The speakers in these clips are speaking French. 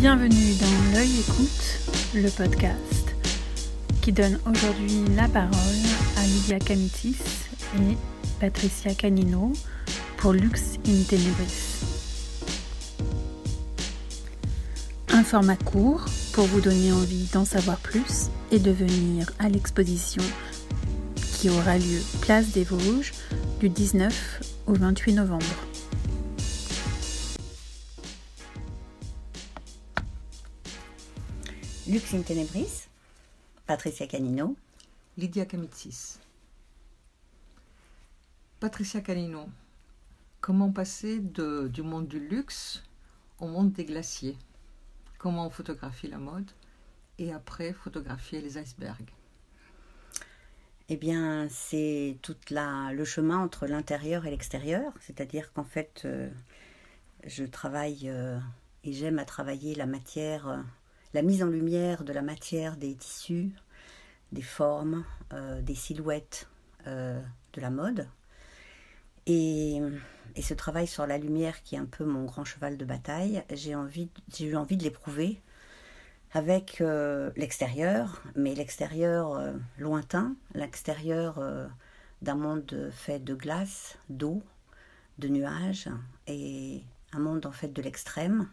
Bienvenue dans L'œil écoute, le podcast qui donne aujourd'hui la parole à Lydia Camitis et Patricia Canino pour Lux in Tenebris. Un format court pour vous donner envie d'en savoir plus et de venir à l'exposition qui aura lieu Place des Vosges du 19 au 28 novembre. Lux in Tenebris, Patricia Canino, Lydia Kamitsis. Patricia Canino, comment passer de, du monde du luxe au monde des glaciers? Comment photographier la mode et après photographier les icebergs? Eh bien, c'est tout la, le chemin entre l'intérieur et l'extérieur. C'est-à-dire qu'en fait, euh, je travaille euh, et j'aime à travailler la matière, euh, la mise en lumière de la matière des tissus, des formes, euh, des silhouettes euh, de la mode. Et, et, ce travail sur la lumière, qui est un peu mon grand cheval de bataille, j'ai eu envie de l'éprouver avec euh, l'extérieur, mais l'extérieur lointain, l'extérieur d'un monde fait de glace, d'eau, de nuages, et un monde en fait de l'extrême,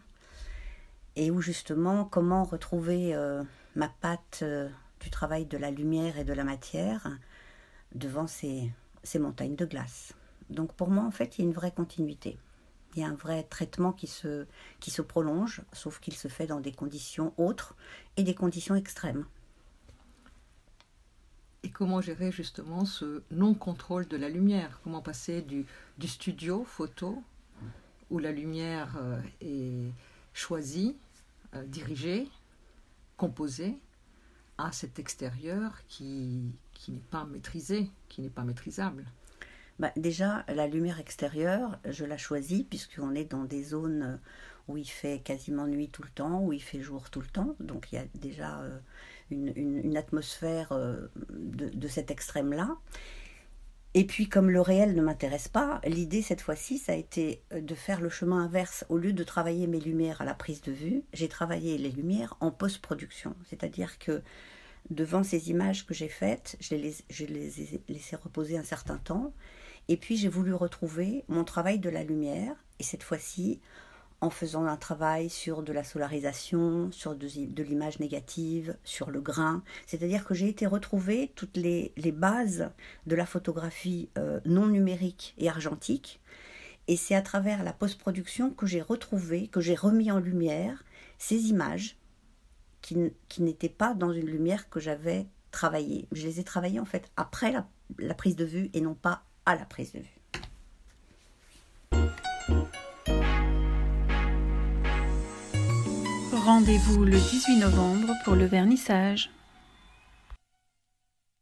et où justement comment retrouver ma patte du travail de la lumière et de la matière devant ces, ces montagnes de glace. Donc pour moi, en fait, il y a une vraie continuité. Il y a un vrai traitement qui se, qui se prolonge, sauf qu'il se fait dans des conditions autres et des conditions extrêmes. Et comment gérer justement ce non-contrôle de la lumière? Comment passer du, du studio photo, où la lumière euh, est choisie, euh, dirigée, composée, à cet extérieur qui, qui n'est pas maîtrisé, qui n'est pas maîtrisable bah, Déjà, la lumière extérieure, je la choisis puisqu'on est dans des zones où il fait quasiment nuit tout le temps, où il fait jour tout le temps. Donc il y a déjà euh, une, une, une, atmosphère euh, de, de, cet extrême-là. Et puis comme le réel ne m'intéresse pas, l'idée cette fois-ci, ça a été de faire le chemin inverse. Au lieu de travailler mes lumières à la prise de vue, j'ai travaillé les lumières en post-production. C'est-à-dire que devant ces images que j'ai faites, je les, je les ai laissées reposer un certain temps. Et puis j'ai voulu retrouver mon travail de la lumière, et cette fois-ci en faisant un travail sur de la solarisation, sur de, l'image négative, sur le grain. C'est-à-dire que j'ai été retrouver toutes les, bases de la photographie euh, non numérique et argentique. Et c'est à travers la post-production que j'ai retrouvé, que j'ai remis en lumière ces images qui, n'étaient pas dans une lumière que j'avais travaillée. Je les ai travaillées en fait après la prise de vue et non pas à la prise de vue. Rendez-vous le 18 novembre pour le vernissage.